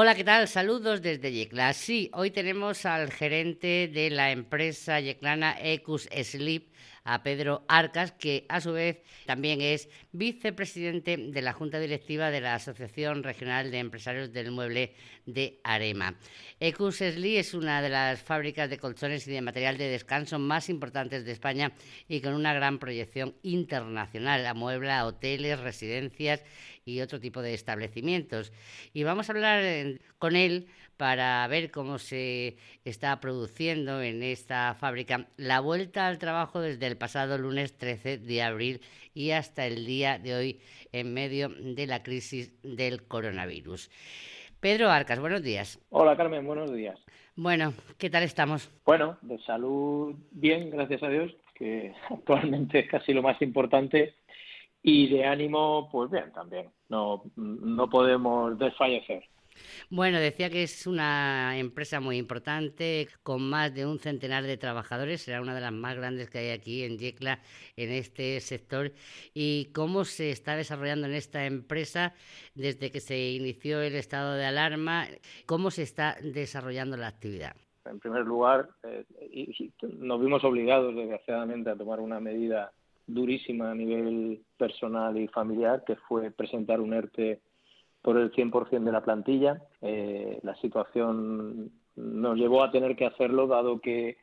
Hola, ¿qué tal? Saludos desde Yecla. Sí, hoy tenemos al gerente de la empresa yeclana Ecus Sleep, a Pedro Arcas, que a su vez también es vicepresidente de la Junta Directiva de la Asociación Regional de Empresarios del Mueble de Arema. Ecus Sleep es una de las fábricas de colchones y de material de descanso más importantes de España y con una gran proyección internacional. Amuebla hoteles, residencias y otro tipo de establecimientos. Y vamos a hablar con él para ver cómo se está produciendo en esta fábrica la vuelta al trabajo desde el pasado lunes 13 de abril y hasta el día de hoy en medio de la crisis del coronavirus. Pedro Arcas, buenos días. Hola Carmen, buenos días. Bueno, ¿qué tal estamos? Bueno, de salud bien, gracias a Dios, que actualmente es casi lo más importante y de ánimo, pues bien, también. No, no podemos desfallecer. Bueno, decía que es una empresa muy importante, con más de un centenar de trabajadores, será una de las más grandes que hay aquí en Yecla, en este sector. ¿Y cómo se está desarrollando en esta empresa desde que se inició el estado de alarma? ¿Cómo se está desarrollando la actividad? En primer lugar, eh, nos vimos obligados, desgraciadamente, a tomar una medida durísima a nivel personal y familiar, que fue presentar un ERTE por el 100% de la plantilla. Eh, la situación nos llevó a tener que hacerlo, dado que,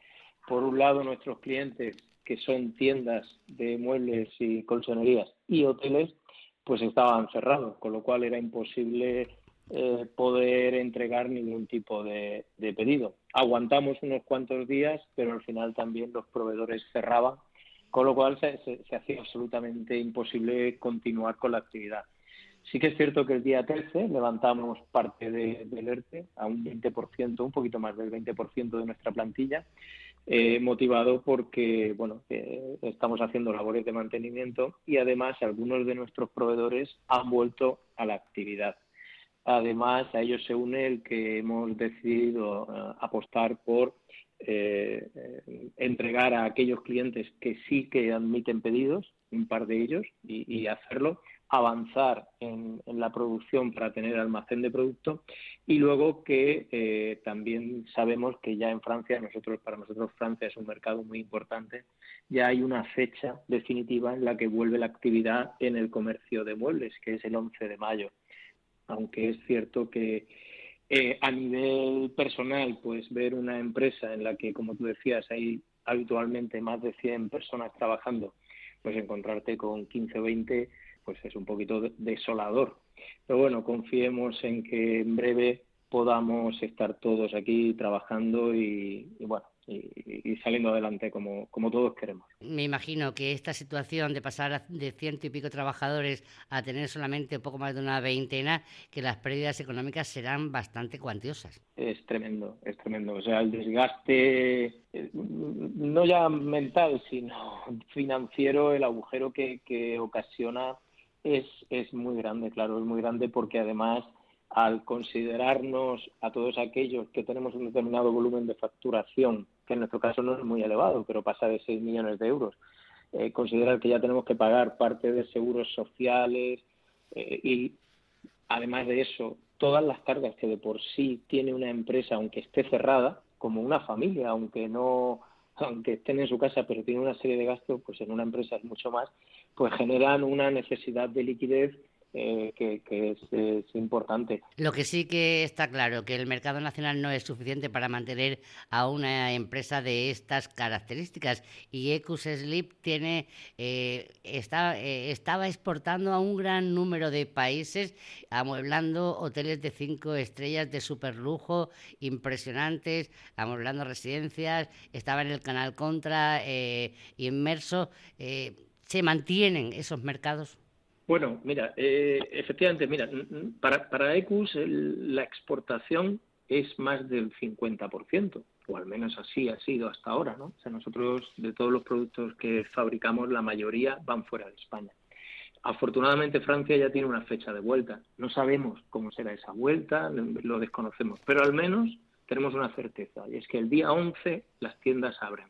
por un lado, nuestros clientes, que son tiendas de muebles y colchonerías y hoteles, pues estaban cerrados, con lo cual era imposible eh, poder entregar ningún tipo de, de pedido. Aguantamos unos cuantos días, pero al final también los proveedores cerraban con lo cual se, hacía absolutamente imposible continuar con la actividad. Sí que es cierto que el día 13 levantamos parte del ERTE a un 20%, un poquito más del 20% de nuestra plantilla, eh, motivado porque bueno, estamos haciendo labores de mantenimiento y además algunos de nuestros proveedores han vuelto a la actividad. Además, a ellos se une el que hemos decidido eh, apostar por eh, entregar a aquellos clientes que sí que admiten pedidos, un par de ellos, y, hacerlo, avanzar en, la producción para tener almacén de producto y luego que eh, también sabemos que ya en Francia, nosotros para nosotros Francia es un mercado muy importante, ya hay una fecha definitiva en la que vuelve la actividad en el comercio de muebles, que es el 11 de mayo. Aunque es cierto que eh, a nivel personal, pues ver una empresa en la que, como tú decías, hay habitualmente más de 100 personas trabajando, pues encontrarte con 15 o 20, pues es un poquito desolador. Pero bueno, confiemos en que en breve podamos estar todos aquí trabajando y, y bueno, y, saliendo adelante como, como todos queremos. Me imagino que esta situación de pasar de ciento y pico trabajadores a tener solamente un poco más de una veintena, que las pérdidas económicas serán bastante cuantiosas. Es tremendo, es tremendo. O sea, el desgaste, eh, no ya mental, sino financiero, el agujero que, que ocasiona es, es muy grande, claro, es muy grande porque además al considerarnos a todos aquellos que tenemos un determinado volumen de facturación, que en nuestro caso no es muy elevado, pero pasa de 6 millones de euros, eh, considerar que ya tenemos que pagar parte de seguros sociales eh, y además de eso, todas las cargas que de por sí tiene una empresa, aunque esté cerrada, como una familia, aunque no aunque estén en su casa, pero tiene una serie de gastos, pues en una empresa es mucho más, pues generan una necesidad de liquidez eh, que, es, importante. Lo que sí que está claro, que el mercado nacional no es suficiente para mantener a una empresa de estas características y Ecus Sleep tiene, eh, está, eh, estaba exportando a un gran número de países, amueblando hoteles de cinco estrellas de superlujo impresionantes, amueblando residencias, estaba en el canal Contra inmerso. ¿Se mantienen esos mercados? Bueno, mira, eh, efectivamente, mira, para, para Ecus la exportación es más del 50%, o al menos así ha sido hasta ahora, ¿no? O sea, nosotros de todos los productos que fabricamos, la mayoría van fuera de España. Afortunadamente Francia ya tiene una fecha de vuelta. No sabemos cómo será esa vuelta, lo desconocemos, pero al menos tenemos una certeza, y es que el día 11 las tiendas abren.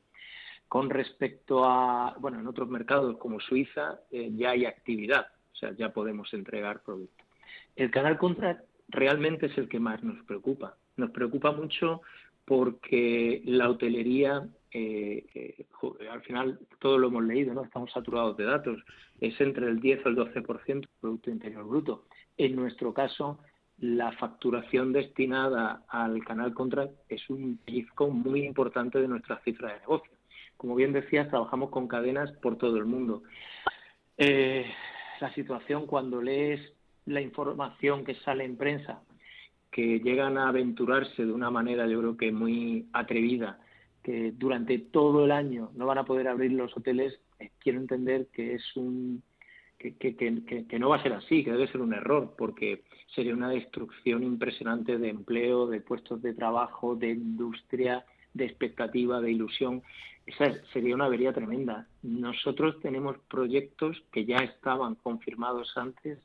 Con respecto a, bueno, en otros mercados como Suiza eh, ya hay actividad, o sea, ya podemos entregar producto. El canal Contra realmente es el que más nos preocupa. Nos preocupa mucho porque la hotelería, eh, eh, al final todo lo hemos leído, ¿no? estamos saturados de datos, es entre el 10 o el 12% del Producto Interior Bruto. En nuestro caso, la facturación destinada al canal contra es un pellizco muy importante de nuestra cifra de negocio. Como bien decías, trabajamos con cadenas por todo el mundo. Eh, la situación cuando lees la información que sale en prensa, que llegan a aventurarse de una manera yo creo que muy atrevida, que durante todo el año no van a poder abrir los hoteles, eh, quiero entender que es un que, que, que, que, no va a ser así, que debe ser un error, porque sería una destrucción impresionante de empleo, de puestos de trabajo, de industria, de expectativa, de ilusión. Esa sería una avería tremenda. Nosotros tenemos proyectos que ya estaban confirmados antes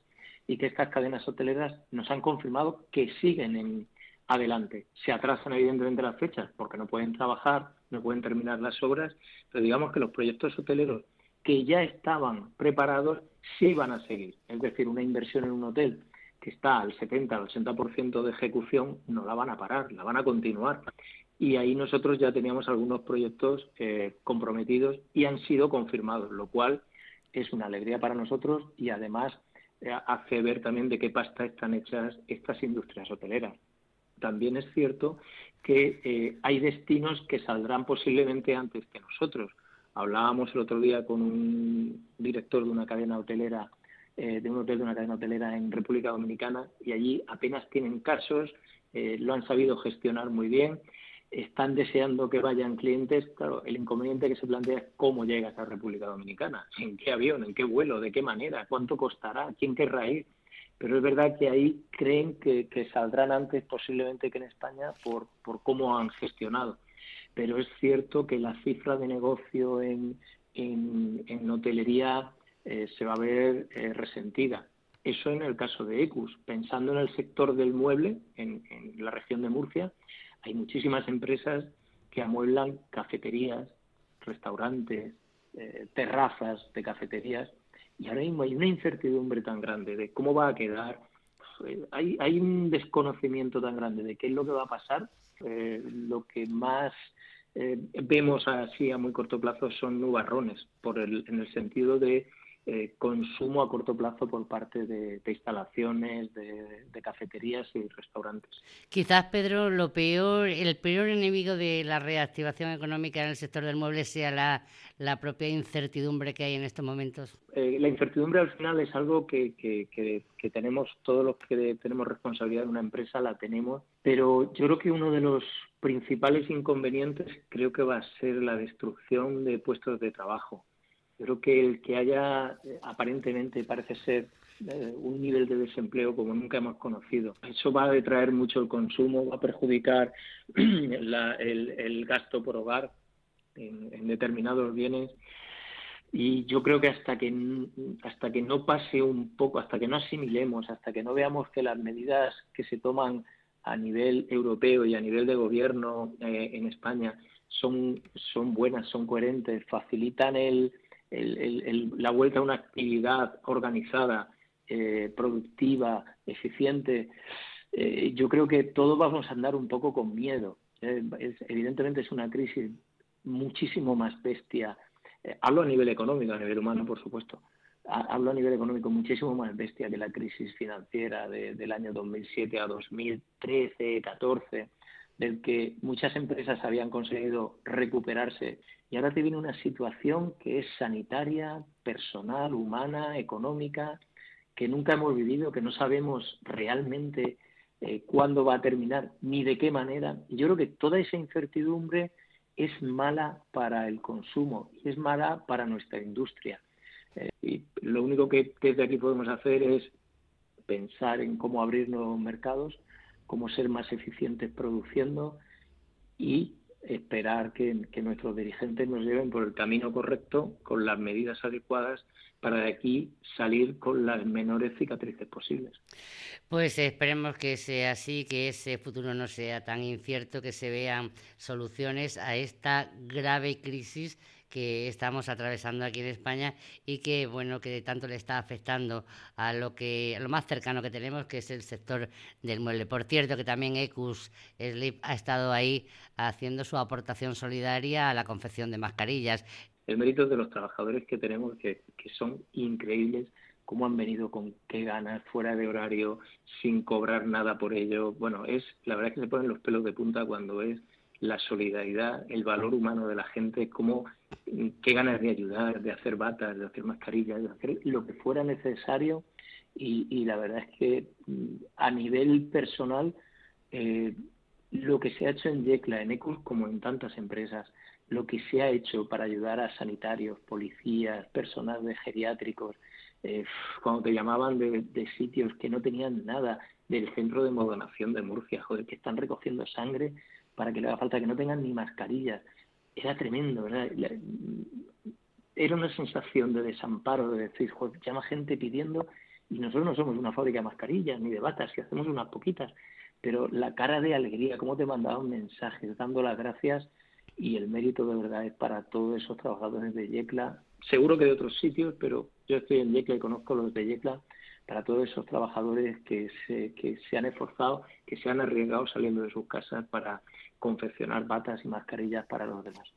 y que estas cadenas hoteleras nos han confirmado que siguen en adelante. Se atrasan evidentemente las fechas porque no pueden trabajar, no pueden terminar las obras, pero digamos que los proyectos hoteleros que ya estaban preparados sí van a seguir. Es decir, una inversión en un hotel que está al 70, al 80% de ejecución, no la van a parar, la van a continuar. Y ahí nosotros ya teníamos algunos proyectos eh, comprometidos y han sido confirmados, lo cual es una alegría para nosotros y además eh, hace ver también de qué pasta están hechas estas industrias hoteleras. También es cierto que eh, hay destinos que saldrán posiblemente antes que nosotros. Hablábamos el otro día con un director de una cadena hotelera de un hotel de una cadena hotelera en República Dominicana y allí apenas tienen casos, lo han sabido gestionar muy bien, están deseando que vayan clientes. Claro, el inconveniente que se plantea es cómo llegas a República Dominicana, en qué avión, en qué vuelo, de qué manera, cuánto costará, quién querrá ir. Pero es verdad que ahí creen que, saldrán antes posiblemente que en España por, por cómo han gestionado. Pero es cierto que la cifra de negocio en, en, en hotelería eh, se va a ver eh, resentida. Eso en el caso de Ecus. Pensando en el sector del mueble, en, la región de Murcia, hay muchísimas empresas que amueblan cafeterías, restaurantes, eh, terrazas de cafeterías, y ahora mismo hay una incertidumbre tan grande de cómo va a quedar. Hay, hay un desconocimiento tan grande de qué es lo que va a pasar. lo que más vemos así a muy corto plazo son nubarrones, por el, en el sentido de eh, consumo a corto plazo por parte de, instalaciones, de, cafeterías y restaurantes. Quizás, Pedro, lo peor, el peor enemigo de la reactivación económica en el sector del mueble sea la, propia incertidumbre que hay en estos momentos. Eh, la incertidumbre al final es algo que, que, tenemos, todos los que tenemos responsabilidad en una empresa la tenemos, pero yo creo que uno de los principales inconvenientes creo que va a ser la destrucción de puestos de trabajo creo que el que haya eh, aparentemente parece ser eh, un nivel de desempleo como nunca hemos conocido. Eso va a detraer mucho el consumo, va a perjudicar el, gasto por hogar en, determinados bienes y yo creo que hasta que hasta que no pase un poco, hasta que no asimilemos, hasta que no veamos que las medidas que se toman a nivel europeo y a nivel de gobierno eh, en España son, son buenas, son coherentes, facilitan el, la vuelta a una actividad organizada, eh, productiva, eficiente, eh, yo creo que todos vamos a andar un poco con miedo. Eh, evidentemente es una crisis muchísimo más bestia. hablo a nivel económico, a nivel humano, por supuesto. hablo a nivel económico muchísimo más bestia que la crisis financiera del año 2007 a 2013, 14 del que muchas empresas habían conseguido recuperarse y ahora te viene una situación que es sanitaria, personal, humana, económica, que nunca hemos vivido, que no sabemos realmente eh, cuándo va a terminar ni de qué manera. Y yo creo que toda esa incertidumbre es mala para el consumo y es mala para nuestra industria. Eh, y lo único que desde aquí podemos hacer es pensar en cómo abrir nuevos mercados cómo ser más eficientes produciendo y esperar que, nuestros dirigentes nos lleven por el camino correcto, con las medidas adecuadas, para de aquí salir con las menores cicatrices posibles. Pues esperemos que sea así, que ese futuro no sea tan incierto, que se vean soluciones a esta grave crisis que estamos atravesando aquí en España y que bueno que tanto le está afectando a lo que a lo más cercano que tenemos que es el sector del mueble. Por cierto que también Ecus Sleep ha estado ahí haciendo su aportación solidaria a la confección de mascarillas. El mérito de los trabajadores que tenemos que, que son increíbles cómo han venido con qué ganas, fuera de horario, sin cobrar nada por ello. Bueno, es la verdad es que se ponen los pelos de punta cuando es la solidaridad, el valor humano de la gente, cómo, qué ganas de ayudar, de hacer batas, de hacer mascarillas, de hacer lo que fuera necesario. Y, la verdad es que mm, a nivel personal, eh, lo que se ha hecho en Yecla, en Ecus, como en tantas empresas, lo que se ha hecho para ayudar a sanitarios, policías, personal de geriátricos, eh, cuando te llamaban de, sitios que no tenían nada, del centro de modonación de Murcia, joder, que están recogiendo sangre para que le haga falta que no tengan ni mascarillas. Era tremendo, ¿verdad? Era una sensación de desamparo, de decir, joder, llama gente pidiendo y nosotros no somos una fábrica de mascarillas ni de batas, que hacemos unas poquitas, pero la cara de alegría, cómo te mandaban mensajes, dando las gracias y el mérito de verdad es para todos esos trabajadores de Yecla, seguro que de otros sitios, pero yo estoy en Yecla y conozco los de Yecla, para todos esos trabajadores que se, que se han esforzado, que se han arriesgado saliendo de sus casas para confeccionar batas y mascarillas para los demás.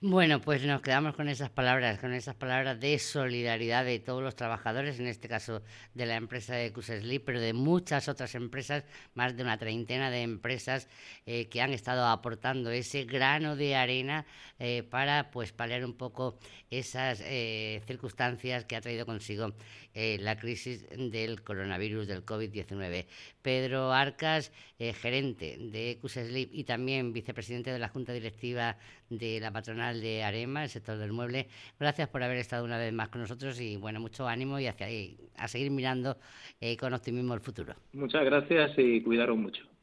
Bueno, pues nos quedamos con esas palabras, con esas palabras de solidaridad de todos los trabajadores, en este caso de la empresa de Cusesli, pero de muchas otras empresas, más de una treintena de empresas eh, que han estado aportando ese grano de arena eh, para pues paliar un poco esas eh, circunstancias que ha traído consigo la crisis del coronavirus, del COVID-19. Pedro Arcas, gerente de Cusesli y también vicepresidente de la Junta Directiva de la patronal de Arema, el sector del mueble. Gracias por haber estado una vez más con nosotros y bueno, mucho ánimo y hacia, a seguir mirando eh, con optimismo el futuro. Muchas gracias y cuidaros mucho.